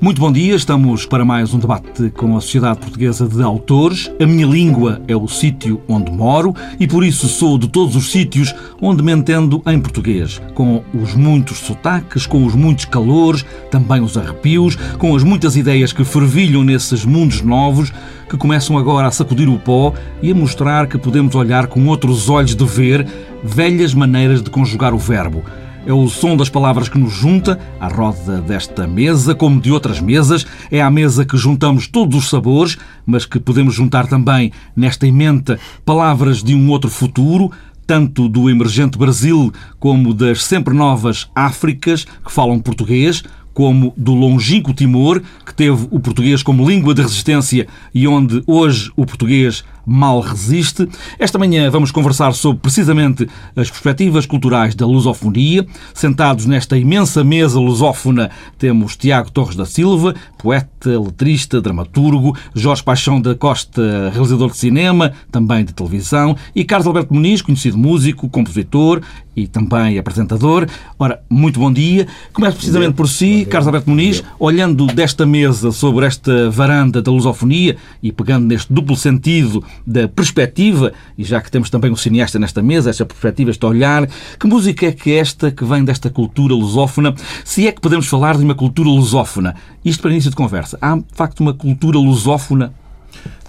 Muito bom dia, estamos para mais um debate com a Sociedade Portuguesa de Autores. A minha língua é o sítio onde moro e por isso sou de todos os sítios onde me entendo em português, com os muitos sotaques, com os muitos calores, também os arrepios, com as muitas ideias que fervilham nesses mundos novos que começam agora a sacudir o pó e a mostrar que podemos olhar com outros olhos de ver velhas maneiras de conjugar o verbo. É o som das palavras que nos junta à roda desta mesa, como de outras mesas. É à mesa que juntamos todos os sabores, mas que podemos juntar também nesta emenda palavras de um outro futuro, tanto do emergente Brasil como das sempre novas Áfricas que falam português, como do longínquo Timor, que teve o português como língua de resistência e onde hoje o português mal resiste. Esta manhã vamos conversar sobre precisamente as perspectivas culturais da lusofonia. Sentados nesta imensa mesa lusófona temos Tiago Torres da Silva, poeta, letrista, dramaturgo, Jorge Paixão da Costa, realizador de cinema, também de televisão, e Carlos Alberto Muniz, conhecido músico, compositor e também apresentador. Ora, muito bom dia. Começo precisamente por si, Carlos Alberto Muniz, olhando desta mesa sobre esta varanda da lusofonia e pegando neste duplo sentido da perspectiva, e já que temos também um cineasta nesta mesa, esta perspectiva, este olhar, que música é que é esta que vem desta cultura lusófona? Se é que podemos falar de uma cultura lusófona? Isto para início de conversa. Há, de facto, uma cultura lusófona?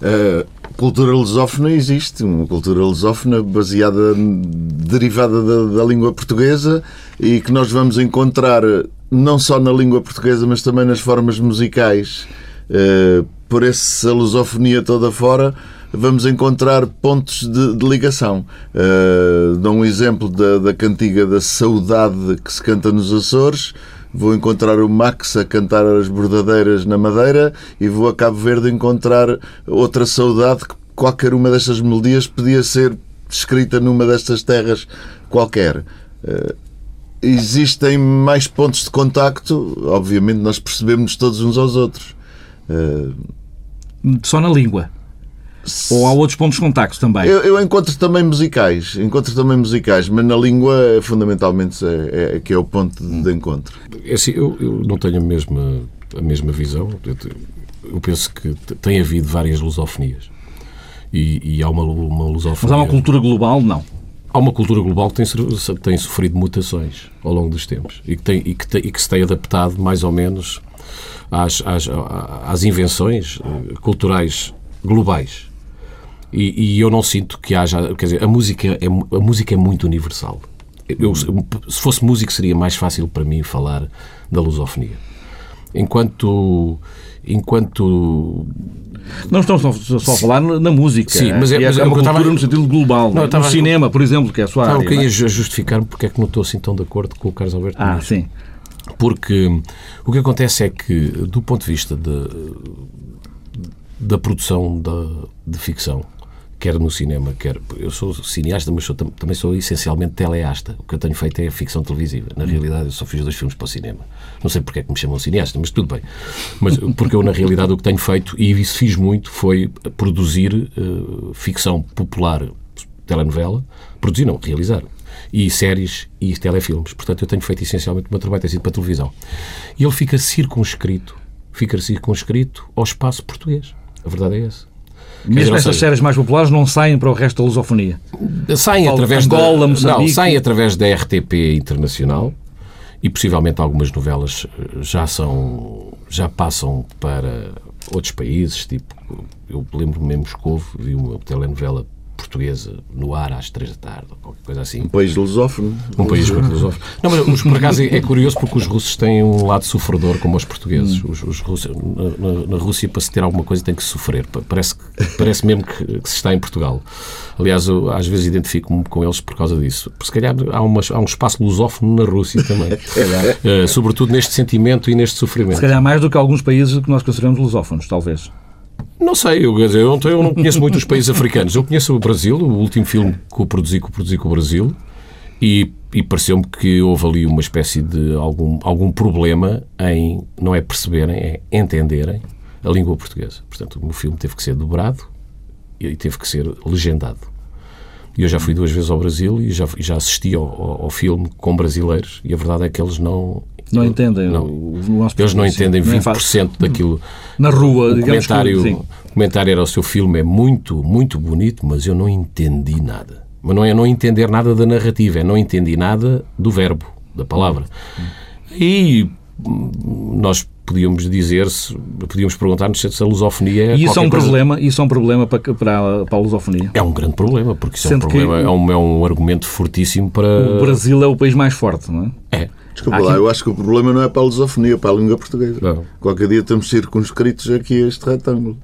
A cultura lusófona existe, uma cultura lusófona baseada, derivada da, da língua portuguesa e que nós vamos encontrar não só na língua portuguesa, mas também nas formas musicais. Uh, por essa lusofonia toda fora, vamos encontrar pontos de, de ligação. Uh, dou um exemplo da, da cantiga da saudade que se canta nos Açores. Vou encontrar o Max a cantar as bordadeiras na Madeira e vou a Cabo Verde encontrar outra saudade que qualquer uma destas melodias podia ser escrita numa destas terras qualquer. Uh, existem mais pontos de contacto, obviamente nós percebemos todos uns aos outros. Uh... Só na língua? Ou há outros pontos de contacto também? Eu, eu, encontro também musicais, encontro também musicais, mas na língua fundamentalmente é, é que é o ponto de, de encontro. É assim, eu, eu, não tenho a mesma, a mesma visão. Eu penso que tem havido várias lusofonias. E, e há uma, uma lusofonia... Mas há uma cultura global? Não. Há uma cultura global que tem, tem sofrido mutações ao longo dos tempos e que, tem, e que, tem, e que se tem adaptado mais ou menos às, às, às invenções eh, culturais globais. E, e, eu não sinto que haja. Quer dizer, a música é, a música é muito universal. Eu, se fosse músico, seria mais fácil para mim falar da lusofonia. Enquanto. Enquanto. Não estamos só a falar na música. Sim, mas é, é, mas é uma cultura estava... no sentido global. Não, estava... No cinema, por exemplo, que é a sua área. Eu queria é? justificar-me porque é que não estou assim tão de acordo com o Carlos Alberto Ah, sim. Porque o que acontece é que, do ponto de vista de, da produção da, de ficção, quer no cinema, quer. Eu sou cineasta, mas sou, também sou essencialmente teleasta. O que eu tenho feito é ficção televisiva. Na realidade, eu só fiz dois filmes para o cinema. Não sei porque é que me chamam cineasta, mas tudo bem. Mas porque eu, na realidade, o que tenho feito, e isso fiz muito, foi produzir uh, ficção popular, telenovela, produzir, não, realizar. E séries e telefilmes. Portanto, eu tenho feito essencialmente o meu trabalho tem sido para televisão. E ele fica circunscrito, fica circunscrito ao espaço português. A verdade é essa. Mesmo essas séries mais populares não saem para o resto da lusofonia? Saem através Angola, da, não, saem através da RTP Internacional e possivelmente algumas novelas eh, já são já passam para outros países, tipo eu lembro-me em Moscou, vi uma telenovela portuguesa no ar às três da tarde, ou qualquer coisa assim. Um país lusófono. Um país lusófono. Não, mas por acaso é, curioso porque os russos têm um lado sofredor como os portugueses. Os, os russos, na, na, Rússia, para se ter alguma coisa, tem que sofrer. Parece, parece mesmo que, que se está em Portugal. Aliás, eu, às vezes identifico-me com eles por causa disso. Porque se calhar há, uma, há um espaço lusófono na Rússia também. é uh, sobretudo neste sentimento e neste sofrimento. Se calhar mais do que alguns países que nós consideramos lusófonos, talvez. Não sei, eu, eu, não, eu não conheço muito os países africanos. Eu conheço o Brasil, o último filme que eu produzi, que eu produzi com o Brasil, e, e pareceu-me que houve ali uma espécie de algum, algum problema em não é perceberem, é entenderem a língua portuguesa. Portanto, o filme teve que ser dobrado e teve que ser legendado. E eu já fui duas vezes ao Brasil e já, já assisti ao, ao, ao filme com brasileiros e a verdade é que eles não Não entendem Não. o, Eles não entendem sim. é fácil. 20% daquilo. Na rua, O que, comentário, sim. o comentário era o seu filme é muito, muito bonito, mas eu não entendi nada. Mas não é não entender nada da narrativa, é não entendi nada do verbo, da palavra. E hum, nós podíamos dizer, se, podíamos perguntar-nos se a lusofonia é E isso é um coisa- problema, isso é um problema para, para, para a lusofonia. É um grande problema, porque isso é um, que problema, é, um, é um argumento fortíssimo para. O Brasil é o país mais forte, não é? É. Desculpa lá, aqui- eu acho que o problema não é para a lusofonia, é para a língua portuguesa. Não. Qualquer dia estamos circunscritos aqui a este retângulo.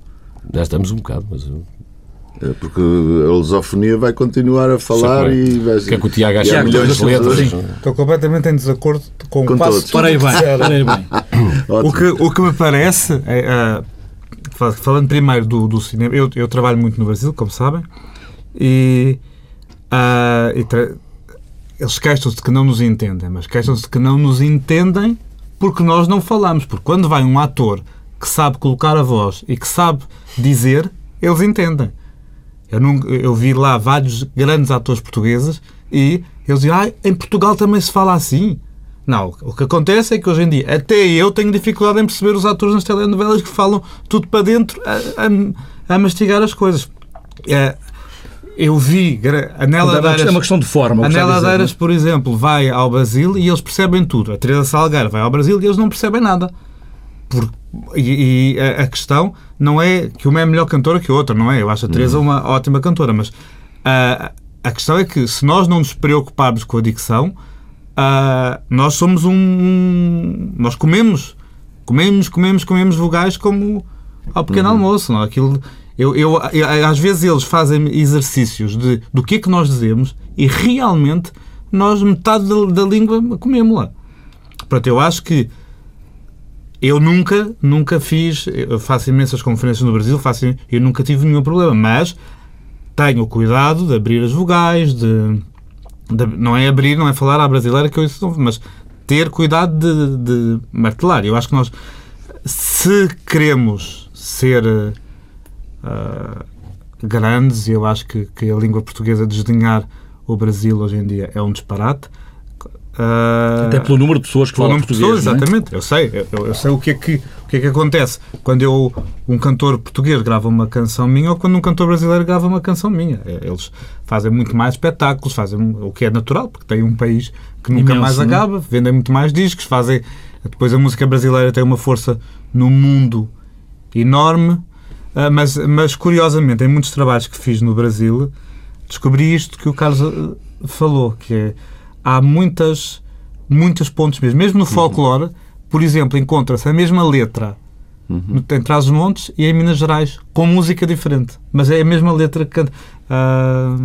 Já estamos um bocado, mas. uh, É Porque a lusofonia vai continuar a falar e vai O que é que o Tiago acha de milhões de letras? pessoas. Estou completamente em desacordo com, Com quase todos. tudo Parei o que bem, disseram. parei bem. O que, o que me parece, é, fal- falando primeiro do, do cinema, eu, eu trabalho muito no Brasil, como sabem, e, ah, e eles queixam-se de que não nos entendem, mas queixam-se de que não nos entendem porque nós não falamos. Porque quando vai um ator que sabe colocar a voz e que sabe dizer, eles entendem. Eu, eu vi lá vários grandes atores portugueses e eles dizem, ah, em Portugal também se fala assim. Não, o que acontece é que hoje em dia, até eu tenho dificuldade em perceber os atores nas telenovelas que falam tudo para dentro a, a- a mastigar as coisas. É, eu vi a Nela É uma- questão de forma. a Nela dizer, é? por exemplo, vai ao Brasil e eles percebem tudo. A Teresa Salgueiro vai ao Brasil e eles não percebem nada. Por- e e a, a questão não é que uma é melhor cantora que a outra, não é? Eu acho a Teresa uma ótima cantora, mas ah, a questão é que se nós não nos preocuparmos com a dicção, ah, nós somos um. Nós comemos. Comemos, comemos, comemos vogais como ao pequeno almoço. Não? é? Aquilo, eu, eu, eu- às vezes eles fazem exercícios de, do que é que nós dizemos e realmente nós metade da, da língua comemos-la. Portanto, eu acho que eu nunca, nunca fiz, faço imensas conferências no Brasil, faço, eu nunca tive nenhum problema, mas tenho cuidado de abrir as vogais, de, de- não é abrir, não é falar à brasileira que eu isso não, mas ter cuidado de, de martelar. Eu acho que nós, se queremos ser ah, grandes, e eu acho que, que a língua portuguesa desdenhar o Brasil hoje em dia é um disparate. ah, Até pelo número de pessoas que falam português. pessoas, é? exatamente. Eu sei, eu- eu, sei o que, é que, o que é que acontece quando eu, um cantor português grava uma canção minha ou quando um cantor brasileiro grava uma canção minha. É, Eles fazem muito mais espetáculos, fazem o que é natural, porque tem um país que nunca Imenso, mais é? acaba, vendem muito mais discos, fazem. Depois a música brasileira tem uma força no mundo enorme, ah, mas, mas curiosamente, em muitos trabalhos que fiz no Brasil, descobri isto que o Carlos ah, falou, que é há muitas, muitos pontos mesmo. Mesmo no folclore, por exemplo, encontra-se a mesma letra no, em Trás-os-Montes e em Minas Gerais, com música diferente. Mas é a mesma letra que canta. Ah,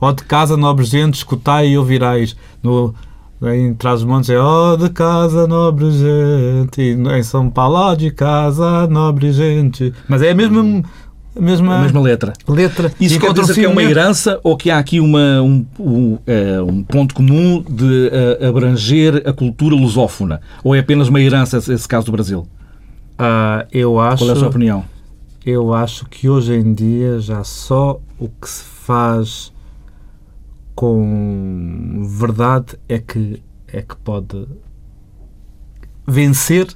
Ó de casa, nobre gente, escutai e ouvirais. No, em Trás-os-Montes é Ó de casa, nobre gente. E em São Paulo, ó de casa, nobre gente. Mas é a mesma, a mesma, A mesma letra. letra. Isso quer dizer que é uma herança ou que há aqui uma, um, um, eh, um ponto comum de eh, abranger a cultura lusófona? Ou é apenas uma herança esse, caso do Brasil? Ah, eu acho. Qual é a sua opinião? Eu acho que hoje em dia já só o que se faz com verdade é que, é que pode vencer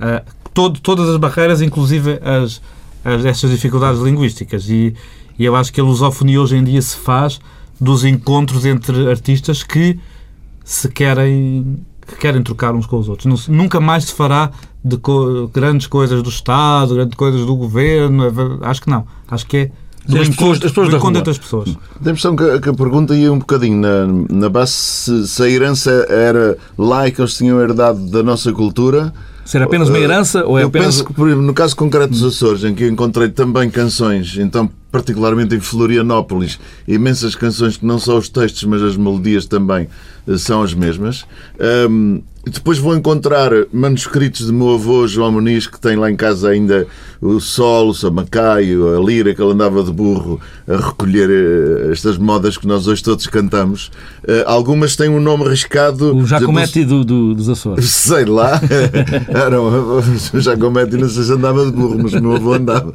ah, todo, todas as barreiras, inclusive as, as, estas dificuldades linguísticas. E, e eu acho que a lusofonia hoje em dia se faz dos encontros entre artistas que se querem que querem trocar uns com os outros. Nunca mais se fará de co- grandes coisas do Estado, grandes coisas do Governo. é Acho que não. Acho que é do As encontro, pessoas- as pessoas do da encontro rua. entre as pessoas. Tem a impressão que, que a pergunta ia um bocadinho na, na base se, se a herança era lá que eles tinham herdado da nossa cultura. Ser apenas uma herança ou é eu apenas... penso que, por exemplo, no caso concreto dos Açores, em que eu encontrei também canções, então, particularmente em Florianópolis, imensas canções que não só os textos, mas as melodias também eh, são as mesmas. E depois vou encontrar manuscritos de meu avô João Muniz, que tem lá em casa ainda o sol, o samacaio, a lira, que ele andava de burro a recolher eh, estas modas que nós hoje todos cantamos. Eh, algumas têm um nome arriscado. O exemplo, Jacomete do, do- dos Açores. Sei lá. Era um, o Jacomete não sei se andava de burro, mas o meu avô andava.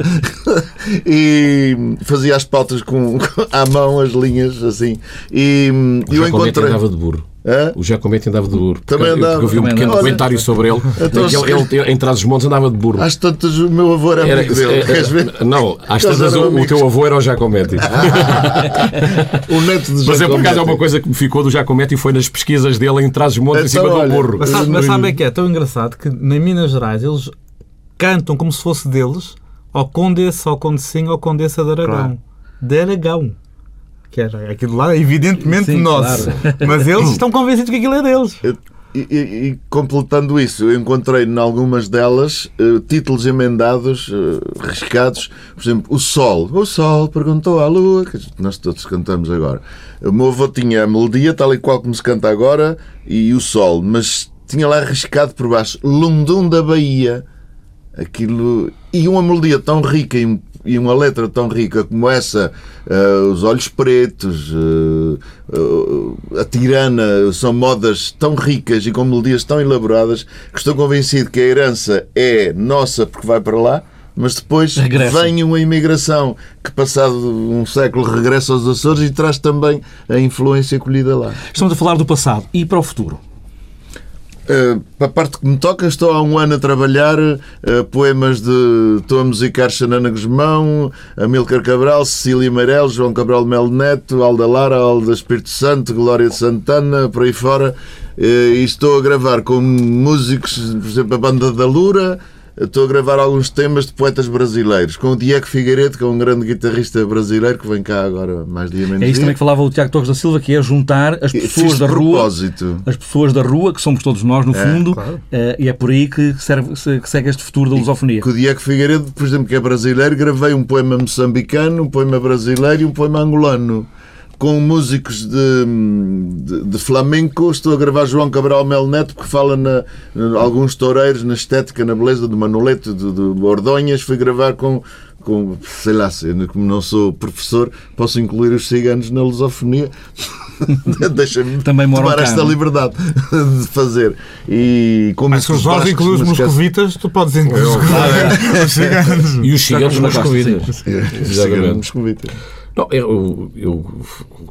E fazia as pautas com, com- à mão, as linhas, assim. E, eu O Jacomete encontrei. andava de burro. Hã? O Giacometti andava de burro. Também Eu- andava. Porque eu vi um pequeno andava. comentário sobre ele. Então, que ele, ele, em Trás-os-Montes andava de burro. Às tantas, o meu avô era Era- amigo dele. é- Queres ver? Não, às tantas o, o teu avô era o Giacometti. O neto de Mas é por acaso é uma coisa que me ficou do Giacometti e foi nas pesquisas dele em Trás-os-Montes, em Então, cima olha, do burro. Mas sabe, mas sabe é que é tão engraçado que em Minas Gerais eles cantam como se fosse deles ao Condessa, ao Condecinho, ao Condessa de Aragão. Claro. De Aragão. Que era aquilo lá, evidentemente Sim, nosso. Mas eles estão convencidos que aquilo é deles. Eu- E, e- e completando isso, eu encontrei em algumas delas eh, títulos emendados, eh, riscados, por exemplo, O Sol. O Sol perguntou à Lua, que nós todos cantamos agora. O meu avô tinha a melodia, tal e qual como se canta agora, e O Sol, mas tinha lá riscado por baixo Lundum da Bahia. Aquilo. E uma melodia tão rica e, e uma letra tão rica como essa, eh, Os Olhos Pretos, eh, eh, A Tirana, são modas tão ricas e com melodias tão elaboradas que estou convencido que a herança é nossa porque vai para lá. Mas depois Regressa. vem uma imigração que, passado um século, regressa aos Açores e traz também a influência colhida lá. Estamos a falar do passado e para o futuro. Para a parte que me toca, estou há um ano a trabalhar uh, poemas de. Estou a musicar Xanana Guzmão, Amílcar Cabral, Cecília Meirelles, João Cabral Melo Neto, Alda Lara, Alda Espírito Santo, Glória de Santana, por aí fora. Uh, e estou a gravar com músicos, por exemplo, a Banda da Lura. Estou a gravar alguns temas de poetas brasileiros, com o Diego Figueiredo, que é um grande guitarrista brasileiro, que vem cá agora mais dia menos É isso dia. também que falava o Tiago Torres da Silva, que é juntar as pessoas da rua propósito. as pessoas da rua, que somos todos nós, no fundo, claro. eh, e é por aí que, serve, se- que segue este futuro da lusofonia. Com o Diego Figueiredo, por exemplo, que é brasileiro, gravei um poema moçambicano, um poema brasileiro e um poema angolano. Com músicos de, de, de flamenco, estou a gravar João Cabral Mel Neto, que fala na, na- alguns toureiros, na estética, na beleza do Manolete, de, de Ordonhas. Fui gravar com, com, sei lá, como não sou professor, posso incluir os ciganos na lusofonia. Deixa-me tomar cá, esta não é? liberdade de fazer. E com Mas se o músicos Jorge bascos, inclui os moscovitas, tu podes incluir os os ciganos. E os ciganos nos como convidam. gosto, Ciganos moscovitas. Não, eu, eu,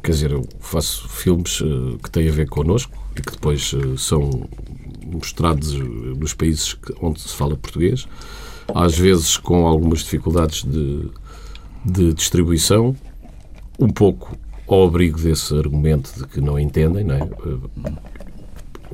quer dizer, eu faço filmes eh, que têm a ver connosco e que depois eh, são mostrados eh, nos países onde se fala português, às vezes com algumas dificuldades de, de distribuição, um pouco ao abrigo desse argumento de que não entendem, não é?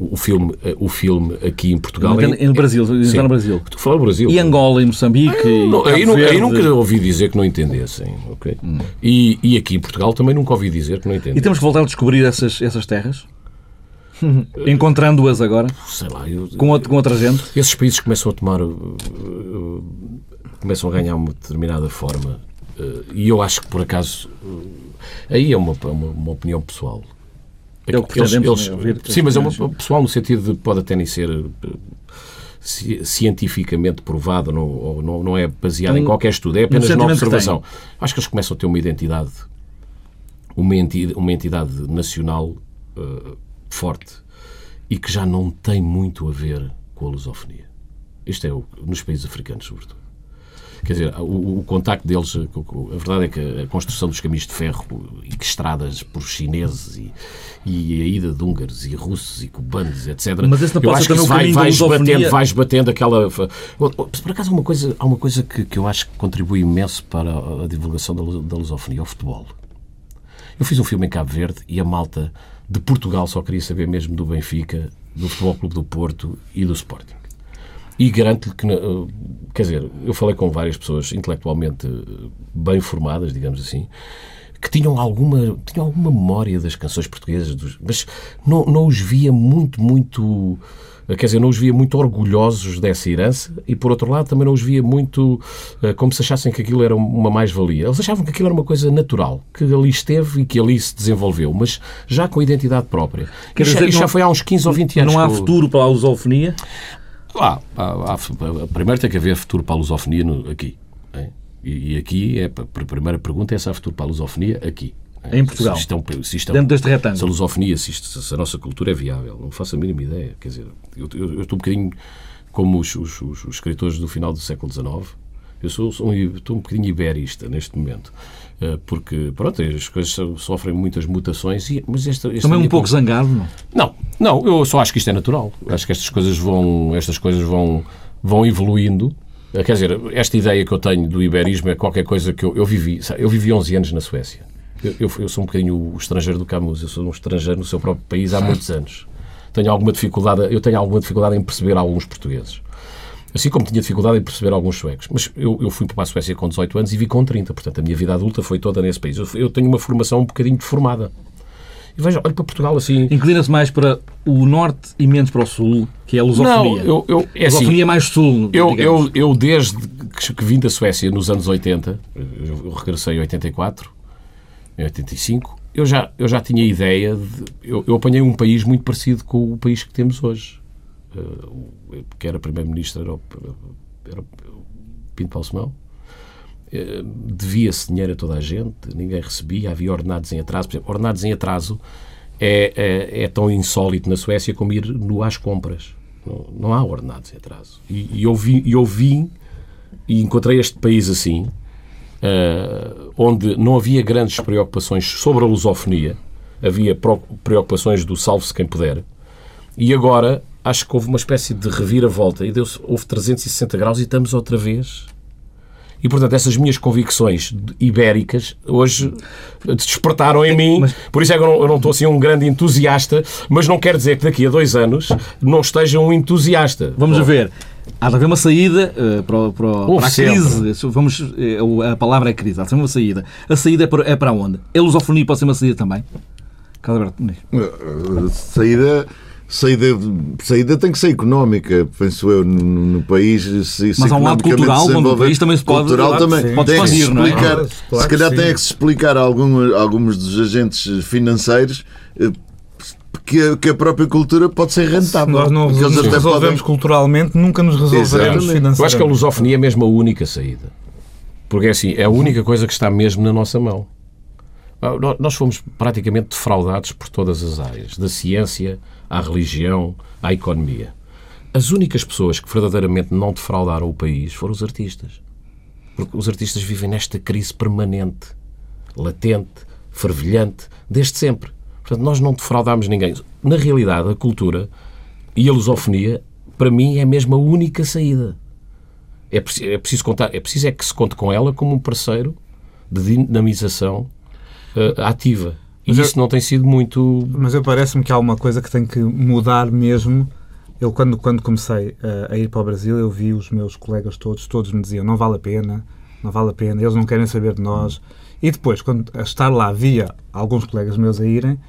Eh, O filme, eh, o filme aqui em Portugal. No é- Brasil, Sim. no Brasil. Estou a falar do Brasil. E Angola e Moçambique. e Não, aí, Cabo nu- aí nunca ouvi dizer que não entendessem. ok? E, e aqui em Portugal também nunca ouvi dizer que não entendem. E temos que voltar a descobrir essas, essas terras? Encontrando-as agora, Sei lá, eu- com, outro- com outra gente. esses países começam a tomar. uh, começam a ganhar uma determinada forma. uh, e eu acho que, por acaso. aí é uma, uma, uma opinião pessoal. É o que pretendemos, né? Ouvir sim, mas é uma opiniões. pessoal no sentido de pode até nem ser ci- cientificamente provado, não, ou não, não é baseado em Um- qualquer estudo, é apenas na sentimento que observação. Acho que eles começam a ter uma identidade, uma entidade, uma entidade nacional uh, forte e que já não tem muito a ver com a lusofonia. Isto é o- nos países africanos, sobretudo. Quer dizer, o, o contacto deles, a verdade é que a construção dos caminhos de ferro e que estradas por chineses e, e a ida de húngaros e russos e cubanos, etc. Mas esse não eu pode acho ser que vai, vais, batendo, vais batendo aquela. Por acaso, há uma coisa, há uma coisa que, que eu acho que contribui imenso para a divulgação da, da lusofonia, é o futebol. Eu fiz um filme em Cabo Verde e a malta de Portugal só queria saber mesmo do Benfica, do Futebol Clube do Porto e do Sporting. E garanto-lhe que, eh, quer dizer, eu falei com várias pessoas intelectualmente eh, bem formadas, digamos assim, que tinham alguma, tinham alguma memória das canções portuguesas, dos- mas não, não os via muito, muito. eh, Quer dizer, não os via muito orgulhosos dessa herança e, por outro lado, também não os via muito eh, como se achassem que aquilo era uma mais-valia. Eles achavam que aquilo era uma coisa natural, que ali esteve e que ali se desenvolveu, mas já com identidade própria. Quer já- dizer, isto já foi há uns 15 ou 20 anos. Não há eu- futuro para a lusofonia? Há, há- há- primeiro tem que haver futuro para a lusofonia no- aqui. É? E, e aqui, é, a primeira pergunta é se há futuro para a lusofonia aqui. é? Em Portugal. Se é um- se isto é um- Dentro deste retângulo. Se a lusofonia, se, isto- se a nossa cultura é viável. Não faço a mínima ideia. Quer dizer, eu, eu- eu estou um bocadinho como os, os- os- os escritores do final do século XIX, Eu sou, sou um, estou um bocadinho iberista neste momento. Uh, porque, pronto, as coisas so- sofrem muitas mutações, e, mas esta, esta Também um pouco con- zangado, não? Não, não, eu só acho que isto é natural. Acho que estas coisas vão, estas coisas vão, vão evoluindo. Eh, Quer dizer, esta ideia que eu tenho do iberismo é qualquer coisa que eu, eu vivi. sabe, Eu vivi 11 anos na Suécia. Eu, eu, eu sou um bocadinho o estrangeiro do Camus. Eu sou um estrangeiro no seu próprio país há muitos anos. Tenho alguma dificuldade, eu tenho alguma dificuldade em perceber alguns portugueses. Assim como tinha dificuldade em perceber alguns suecos. Mas eu, eu fui para a Suécia com 18 anos e vi com 30. Portanto, a minha vida adulta foi toda nesse país. Eu, eu tenho uma formação um bocadinho deformada. E veja, olho para Portugal assim. Inclina-se mais para o norte e menos para o sul, que é a lusofonia. Não, eu, eu, é a assim, lusofonia é mais sul, eu, digamos. eu, eu desde que vim da Suécia nos anos 80, eu regressei em 84, em 85, eu já, eu já tinha ideia de. Eu, eu apanhei um país muito parecido com o país que temos hoje. Eh, que era primeiro-ministro, era, era o Pinto. Eh, Devia-se dinheiro a toda a gente, ninguém recebia, havia ordenados em atraso. Por exemplo, ordenados em atraso é, é, é tão insólito na Suécia como ir no às compras. Não, não há ordenados em atraso. E, e eu, vi, eu vim e encontrei este país assim, eh, onde não havia grandes preocupações sobre a lusofonia, havia preocupações do salve-se quem puder, e agora acho que houve uma espécie de reviravolta e deu houve 360 graus e estamos outra vez. E, portanto, essas minhas convicções ibéricas hoje despertaram em mim. Mas- Por isso é que eu não, eu não estou assim um grande entusiasta, mas não quer dizer que daqui a dois anos não esteja um entusiasta. Vamos a ver. Há de haver uma saída eh, para, para, para a sempre. crise. Vamos, eh, o- a palavra é crise. Há de ser uma saída. A saída é para, é para onde? A lusofonia pode ser uma saída também? Carlos Alberto. Uh, Saída, saída, saída tem que ser económica, penso eu, no, no país. Se, se Mas há um lado cultural, onde o país também se pode- Cultural também. sim. Pode expandir, não é? explicar, Claro, claro se calhar tem que se explicar a algum, alguns dos agentes financeiros eh, que, a- que a própria cultura pode ser Se rentável. nós não nos até resolvemos podem- culturalmente, nunca nos resolveremos Exatamente. financeiramente. Eu acho que a lusofonia é mesmo a única saída. Porque é assim, é a única coisa que está mesmo na nossa mão. Ah, nó- Nós fomos praticamente defraudados por todas as áreas, da ciência à religião, à economia. As únicas pessoas que verdadeiramente não defraudaram o país foram os artistas. Porque os artistas vivem nesta crise permanente, latente, fervilhante, desde sempre. Portanto, nós não defraudámos ninguém. Na realidade, a cultura e a lusofonia, para mim, é mesmo a única saída. É preciso, é preciso contar, é preciso é que se conte com ela como um parceiro de dinamização eh, ativa. E Mas eu- isso não tem sido muito. Mas eu parece-me que há uma coisa que tem que mudar mesmo. Eu, quando, quando comecei eh, a ir para o Brasil, eu vi os meus colegas todos, todos me diziam: não vale a pena, não vale a pena, eles não querem saber de nós. E depois, quando a estar lá, via alguns colegas meus a irem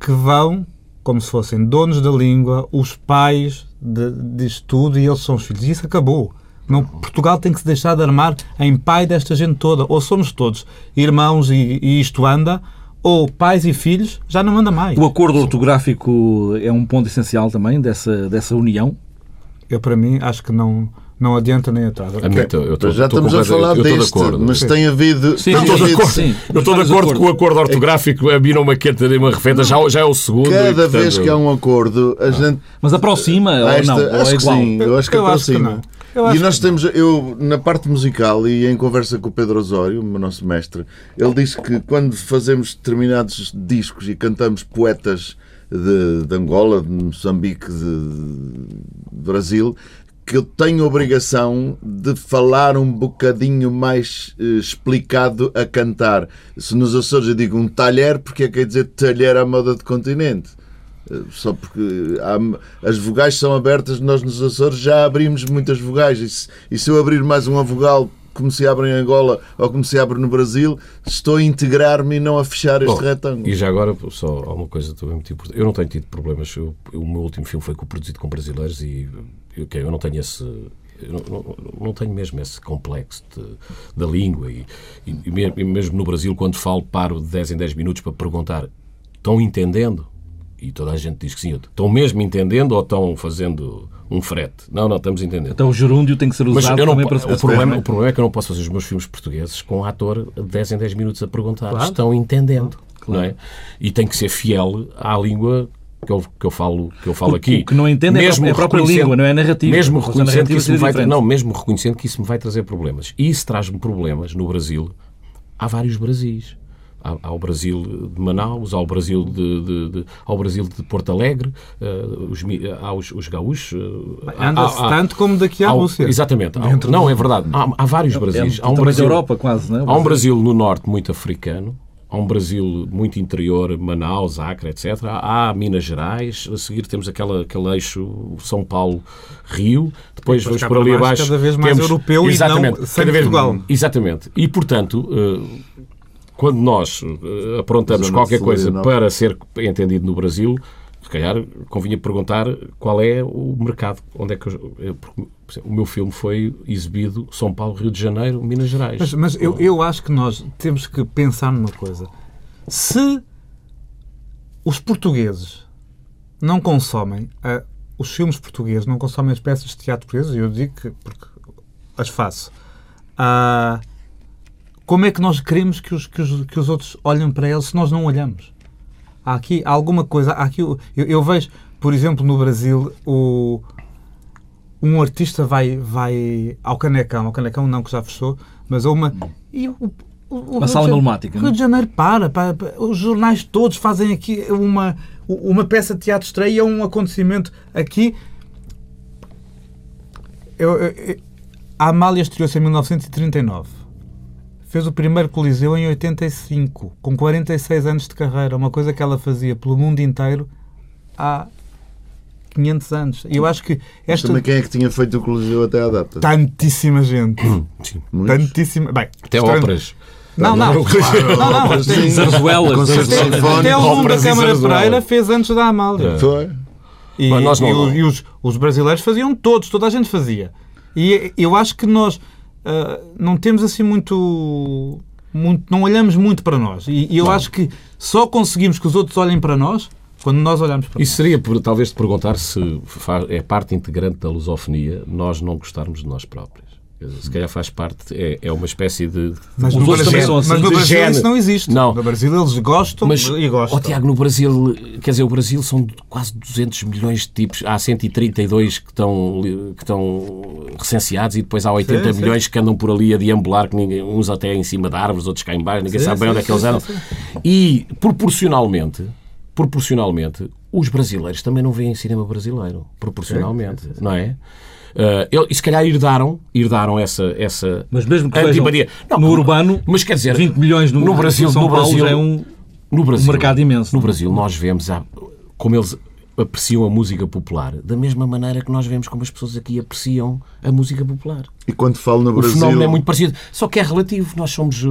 que vão como se fossem donos da língua, os pais de, disto tudo e eles são os filhos. E isso acabou. Não, Portugal tem que se deixar de armar em pai desta gente toda. Ou somos todos irmãos e, e isto anda, ou pais e filhos já não anda mais. O acordo ortográfico é um ponto essencial também dessa, dessa união. Eu, para mim, acho que não, não adianta nem atrás. Eu, eu tô- já estamos a falar eu estou de disto, acordo. mas tem havido. Sim, eu estou de acordo. Sim. Eu estou de acordo com o acordo ortográfico, a mim não me quenta nem uma refeta, já, já é o segundo. e, Cada portanto, vez que há um acordo, a gente Mas aproxima Ah, ou esta- não? Ou acho é que igual? sim, eu acho que Eu acho que e nós que temos, eu, na parte musical e em conversa com o Pedro Osório, o nosso mestre, ele disse que quando fazemos determinados discos e cantamos poetas de, de Angola, de Moçambique, de, Brasil, que eu tenho a obrigação de falar um bocadinho mais eh, explicado a cantar. Se nos Açores eu digo um talher, porque é que quer dizer talher à moda de continente. Só porque há- as vogais são abertas, nós nos Açores já abrimos muitas vogais. E se, e se eu abrir mais uma vogal como se abre em Angola ou como se abre no Brasil, estou a integrar-me e não a fechar este Bom, retângulo. E já agora, só há uma coisa também muito importante. Eu não tenho tido problemas. Eu- o meu último filme foi produzido com brasileiros e eu, ok, eu não tenho esse. Não, não- não tenho mesmo esse complexo de- da língua e, e mesmo no Brasil, quando falo, paro de 10 em 10 minutos para perguntar: estão entendendo? E toda a gente diz que sim. Estão mesmo entendendo ou estão fazendo um frete? Não, não, estamos entendendo. Então o gerúndio tem que ser Mas usado eu não, também para o, problema, é? o problema é que eu não posso fazer os meus filmes portugueses com um ator de 10 em 10 minutos a perguntar. Claro. Estão entendendo. Não é? E tem que ser fiel à língua que eu, que eu falo, que eu falo O- aqui. o que não entende é a própria- é a própria língua, não é a narrativa. Mesmo reconhecendo, que isso me vai diferente. não, mesmo reconhecendo que isso me vai trazer problemas. E isso traz-me problemas no Brasil. Há vários Brasis. Há, há o Brasil de Manaus, há o Brasil de, de- de- há o Brasil de Porto Alegre, eh, os, mi- há os, os gaúchos. eh, há- Anda-se tanto como daqui à o- Rússia. Exatamente. Não, do- é verdade. Há, há vários É, Brasis. Há um Brasil, Europa, quase, não é? Há um Brasil no norte muito africano, há um Brasil muito interior, Manaus, Acre, etc. Há Minas Gerais, a seguir temos aquela, aquele eixo São Paulo-Rio, depois depois vamos por ali baixo, abaixo. cada vez mais temos- europeu e não exatamente, sem cada vez- Portugal. Exatamente. E, portanto, eh, quando nós eh, aprontamos qualquer coisa para ser entendido no Brasil, se calhar convinha perguntar qual é o mercado, onde é que eu, eu- o meu filme foi exibido São Paulo, Rio de Janeiro, Minas Gerais. Mas, mas eu, eu acho que nós temos que pensar numa coisa. Se os portugueses não consomem ah, os filmes portugueses, não consomem as peças de teatro portuguesas, eu digo que porque as faço, ah, como é que nós queremos que os, que, os, que os outros olhem para eles se nós não olhamos? Há aqui alguma coisa. Há aqui, eu, eu vejo, por exemplo, no Brasil, o, um artista vai, vai ao Canecão, ao Canecão não, que já fechou, mas a uma. E o, o, Uma sala Jane- emblemática, o? Rio de Janeiro para, para, para- Os jornais todos fazem aqui uma, uma peça de teatro estreia, um acontecimento aqui. Eu, eu- eu- a Amália estreou-se em 1939. Fez o primeiro Coliseu em 85, com 46 anos de carreira, uma coisa que ela fazia pelo mundo inteiro há 500 anos. E eu acho que Mas esta também quem é que tinha feito o Coliseu até à data? tantíssima gente, Sim. Muitos. tantíssima, bem, Até estranho- óperas. Não, não, não, não, mas tem- Zarzuelas. Até o nome da Câmara. Pereira fez antes da Amália. Foi. E, Mas nós não- e e os, os brasileiros faziam todos, toda a gente fazia. E eu acho que nós ah, não temos assim muito, muito. Não olhamos muito para nós. E, e eu acho que só conseguimos que os outros olhem para nós quando nós olhamos para Isso seria, por- talvez, de perguntar se é parte integrante da lusofonia nós não gostarmos de nós próprios. Se calhar faz parte, é, é uma espécie de. Mas Os no Brasil, são assim. mas no Brasil isso não existe. Não. No Brasil eles gostam Mas, e gostam. ó, Tiago, no Brasil, quer dizer, o Brasil são quase 200 milhões de tipos. Há 132 que estão, que estão recenseados e depois há 80 Sim, sim. milhões que andam por ali a deambular, que ninguém, uns até em cima de árvores, outros cá em baixo, ninguém Sim, sabe bem sim, onde é que eles sim, andam. sim, E, proporcionalmente, proporcionalmente, os brasileiros também não veem cinema brasileiro. Proporcionalmente, não é? Uh, e se calhar herdaram, herdaram essa, essa Mas mesmo que antipatia. Não, no urbano, mas quer dizer, 20 milhões no, no Brasil, no Paulo Brasil já é um, no Brasil, um mercado imenso. No Brasil, nós vemos como eles apreciam a música popular, da mesma maneira que nós vemos como as pessoas aqui apreciam a música popular. E quando falo no O Brasil. fenómeno é muito parecido, só que é relativo. Nós somos,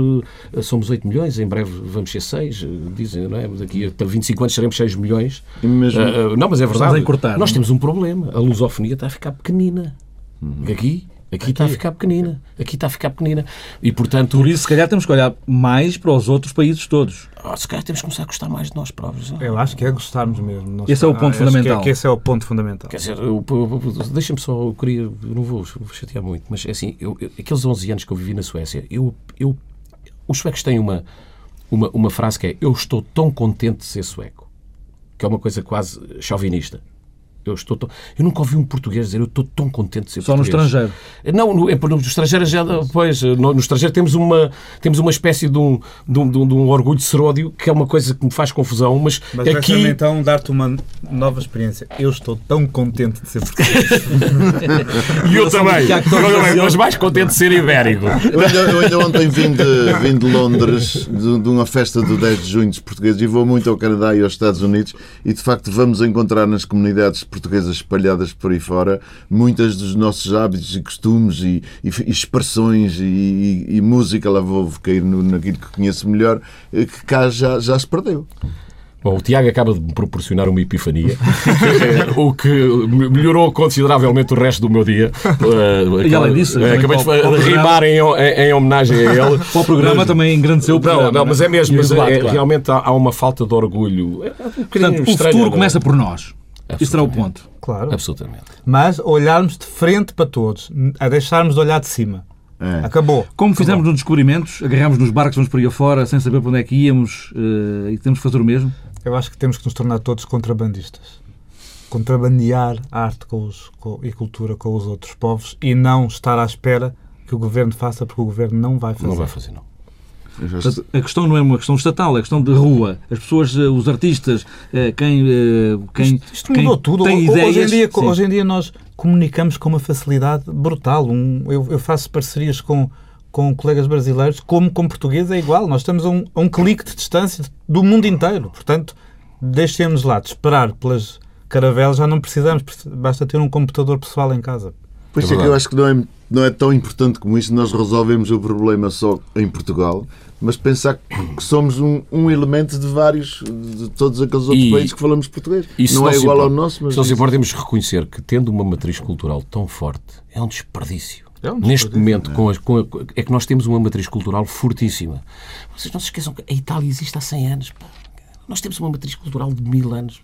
eh, somos 8 milhões, em breve vamos ser 6, eh, dizem, não é? Daqui a 25 anos seremos 6 milhões. Mesmo- eh, não, mas é verdade. Encurtar, Nós não é? temos um problema. A lusofonia está a ficar pequenina. Uhum. Aqui, aqui está a ficar pequenina. Aqui está a ficar pequenina. E, portanto, Por isso, se calhar, temos que olhar mais para os outros países todos. ah, se calhar temos que começar a gostar mais de nós próprios. não é? Eu acho que é gostarmos mesmo. Nós- Esse é o ponto acho que fundamental. Que esse é o ponto fundamental. Quer dizer, deixa-me só, eu queria, eu não vou, vou chatear muito, mas é assim, eu, eu- aqueles 11 anos que eu vivi na Suécia, eu, eu, os suecos têm uma, uma, uma frase que é eu estou tão contente de ser sueco, que é uma coisa quase chauvinista. Eu, estou tão- eu nunca ouvi um português dizer eu estou tão contente de ser Só no português. estrangeiro. Não, no, é, no estrangeiro já, pois, no, no estrangeiro temos uma, temos uma espécie de um, de, um, de um- de um orgulho seródio que é uma coisa que me faz confusão, mas, Mas aqui... deixa-me então dar-te uma nova experiência. Eu estou tão contente de ser português. E eu Eu também, Brasil. mas mais contente de ser ibérico. Eu ainda, eu ainda ontem vim de, vim de Londres, de, de uma festa do 10 de junho dos portugueses, e vou muito ao Canadá e aos Estados Unidos, e de facto vamos encontrar nas comunidades portuguesas espalhadas por aí fora muitas dos nossos hábitos e costumes e, e- e expressões e, e- e música, lá vou cair no, naquilo que conheço melhor, eh, que cá já, já se perdeu. Bom, o Tiago acaba de me proporcionar uma epifania, o que melhorou consideravelmente o resto do meu dia. Eh, E além disso, eh, acabei de rimar em, em- em homenagem a ele. Para o programa Mas- também engrandeceu o programa. Não, não, mas é mesmo, mas é- claro. realmente há, há uma falta de orgulho. É um Portanto, o futuro é? começa por nós. Isso será o ponto. Claro. Absolutamente. Mas olharmos de frente para todos, a deixarmos de olhar de cima. É. Acabou. Como fizemos nos descobrimentos, agarramos nos barcos, vamos por aí afora, sem saber para onde é que íamos eh, e temos que fazer o mesmo. Eu acho que temos que nos tornar todos contrabandistas. Contrabandear a arte com os, com- e cultura com os outros povos e não estar à espera que o governo faça, porque o governo não vai fazer. Não vai fazer, não. Portanto, a questão não é uma questão estatal, é questão de rua. As pessoas, eh, os artistas, eh, quem, eh, quem, Isto, isto quem mudou tudo. tem ideias... hoje, em dia, Sim. hoje em dia nós comunicamos com uma facilidade brutal. Um- eu, eu faço parcerias com, com colegas brasileiros, como com portugueses é igual. Nós estamos a um, a um clique de distância do mundo inteiro. Portanto, deixemos lá de esperar pelas caravelas, já não precisamos, basta ter um computador pessoal em casa. Por isso É é, que eu acho que não é, não é tão importante como isto nós resolvemos o problema só em Portugal, mas pensar que somos um, um elemento de vários, de todos aqueles outros E- países que falamos português. Se não é igual ao importa- nosso, mas. Se não se isso- importa, temos que reconhecer que, tendo uma matriz cultural tão forte, é um desperdício. É um Neste momento, com as- com a- é que nós temos uma matriz cultural fortíssima. Vocês não se esqueçam que a Itália existe há 100 anos. pá. Nós temos uma matriz cultural de mil anos.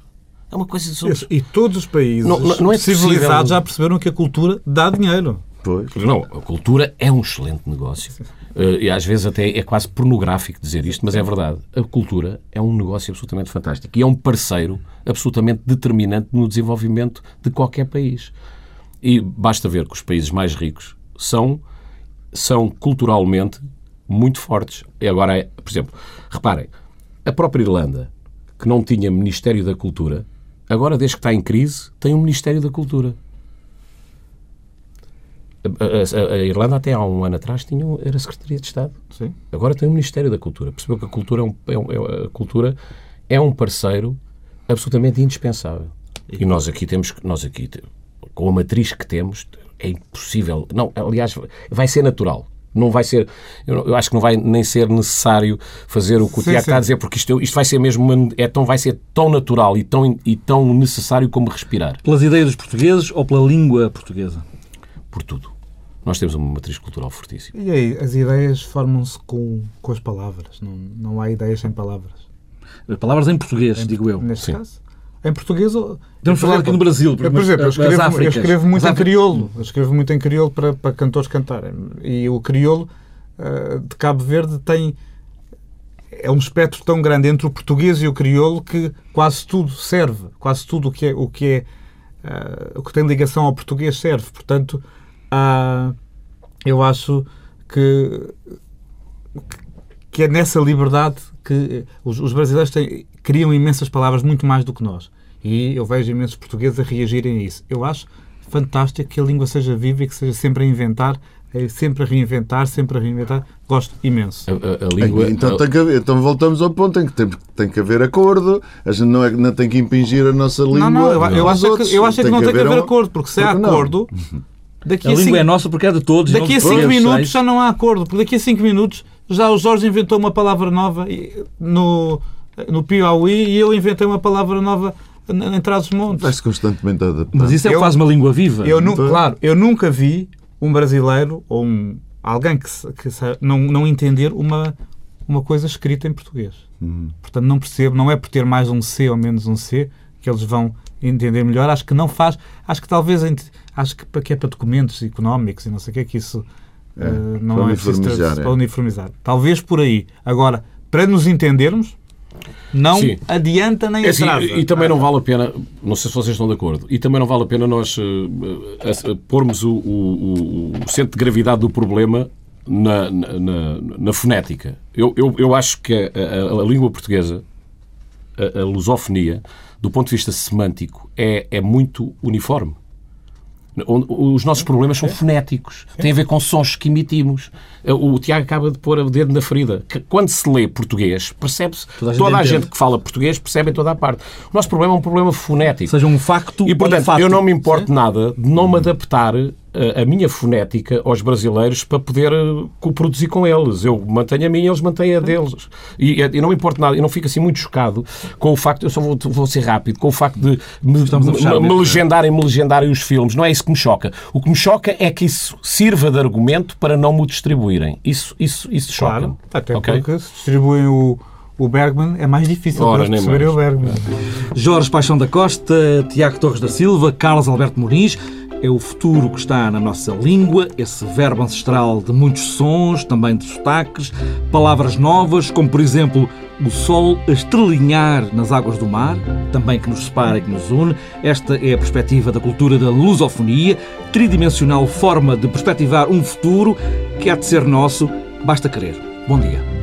É uma coisa. Somos... E todos os países Não- não- não é civilizados possível. já perceberam que a cultura dá dinheiro. Pois. Não, a cultura é um excelente negócio. Eh, e às vezes até é quase pornográfico dizer isto, mas é verdade. A cultura é um negócio absolutamente fantástico e é um parceiro absolutamente determinante no desenvolvimento de qualquer país. E basta ver que os países mais ricos são, são culturalmente muito fortes. E agora, é- por exemplo, reparem, a própria Irlanda, que não tinha Ministério da Cultura, agora, desde que está em crise, tem um Ministério da Cultura. A, a- a- Irlanda até há um ano atrás tinha, um- era Secretaria de Estado. Sim. Agora tem o Ministério da Cultura. Percebeu que a cultura é um, é um- é- a cultura é um parceiro absolutamente indispensável. E nós aqui temos, que- nós aqui, com a matriz que temos, é impossível. Não, aliás, vai ser natural. Não vai ser, eu, acho que não vai nem ser necessário fazer o que o Tiago está a dizer, porque isto, isto vai ser mesmo, uma- é tão, vai ser tão natural e tão, e tão necessário como respirar. Pelas ideias dos portugueses ou pela língua portuguesa? Por tudo. Nós temos uma matriz cultural fortíssima. E aí, as ideias formam-se com, com as palavras. Não, não há ideias sem palavras. Palavras em português, digo eu. Neste Sim. caso. Em português... falado exemplo, aqui no Brasil, por eu, por exemplo, eu as escrevo, eu escrevo muito em crioulo. Eu escrevo muito em crioulo para, para cantores cantarem. E o crioulo ah, de Cabo Verde tem... É um espectro tão grande entre o português e o crioulo que quase tudo serve. Quase tudo o que é... O que é ah, o que tem ligação ao português serve. Portanto, há- eu acho que que é nessa liberdade que os, os brasileiros têm- criam imensas palavras muito mais do que nós. E eu vejo imensos portugueses a reagirem a isso. Eu acho fantástico que a língua seja viva e que seja sempre a inventar, eh, sempre a reinventar, sempre a reinventar. Gosto imenso. A, a- a língua. Então, a- tem que haver- então voltamos ao ponto em que tem, tem que haver acordo, a gente não, é, não tem que impingir a nossa língua. Não, não, eu, eu aos acho, outros. que, eu acho é que não tem que haver um- acordo, porque se há Porque não? acordo, daqui A a, língua cinco, é nossa porque é de todos. e não daqui a de cinco portugueses, minutos sei. já não há acordo, porque daqui a 5 minutos já o Jorge inventou uma palavra nova no, no Piauí e eu inventei uma palavra nova em Trás-os-Montes. Vai-se constantemente adaptar. Mas isso é Eu- faz uma língua viva. Eu nu, Então- claro, eu nunca vi um brasileiro ou um, alguém que, que não, não entender uma, uma coisa escrita em português. Portanto, não percebo, não é por ter mais um C ou menos um C que eles vão entender melhor. Acho que não faz, acho que talvez, acho que, para- que é para documentos económicos e não sei o que é que isso É, eh, não para é preciso é. para uniformizar. Talvez por aí. Agora, para nos entendermos, não Sim. adianta nem É assim, atrasa. e também não vale a pena, não sei se vocês estão de acordo, e também não vale a pena nós eh, eh, pormos o, o- o- o centro de gravidade do problema na, na- na- na fonética. Eu, eu, eu acho que a, a- a língua portuguesa, a, a lusofonia, do ponto de vista semântico, é, é muito uniforme. Os nossos problemas são fonéticos. Tem a ver com sons que emitimos. O Tiago acaba de pôr o dedo na ferida. Quando se lê português, percebe-se. Toda a Toda, gente a gente que fala português percebe em toda a parte. O nosso problema é um problema fonético. Seja um facto E, ou um portanto, fato. eu não me importo nada de não me adaptar eh, a minha fonética aos brasileiros para poder eh, co-produzir com eles. Eu mantenho a minha, eles mantêm a deles. E eu não me importo nada, eu não fico assim muito chocado com o facto, eu só vou, vou ser rápido, com o facto de me, me, me mesmo. legendarem, me legendarem os filmes. Não é isso que me choca. O que me choca é que isso sirva de argumento para não me distribuírem. Isso, isso, isso choca-me. Claro, até Ok? porque se distribuem o, o Bergman, é mais difícil Ora, para mais. o Bergman. Jorge Paixão da Costa, Tiago Torres da Silva, Carlos Alberto Muniz. É o futuro que está na nossa língua, esse verbo ancestral de muitos sons, também de sotaques, palavras novas, como por exemplo o sol a estrelinhar nas águas do mar, também que nos separa e que nos une. Esta é a perspectiva da cultura da lusofonia, tridimensional forma de perspectivar um futuro que há de ser nosso, basta querer. Bom dia.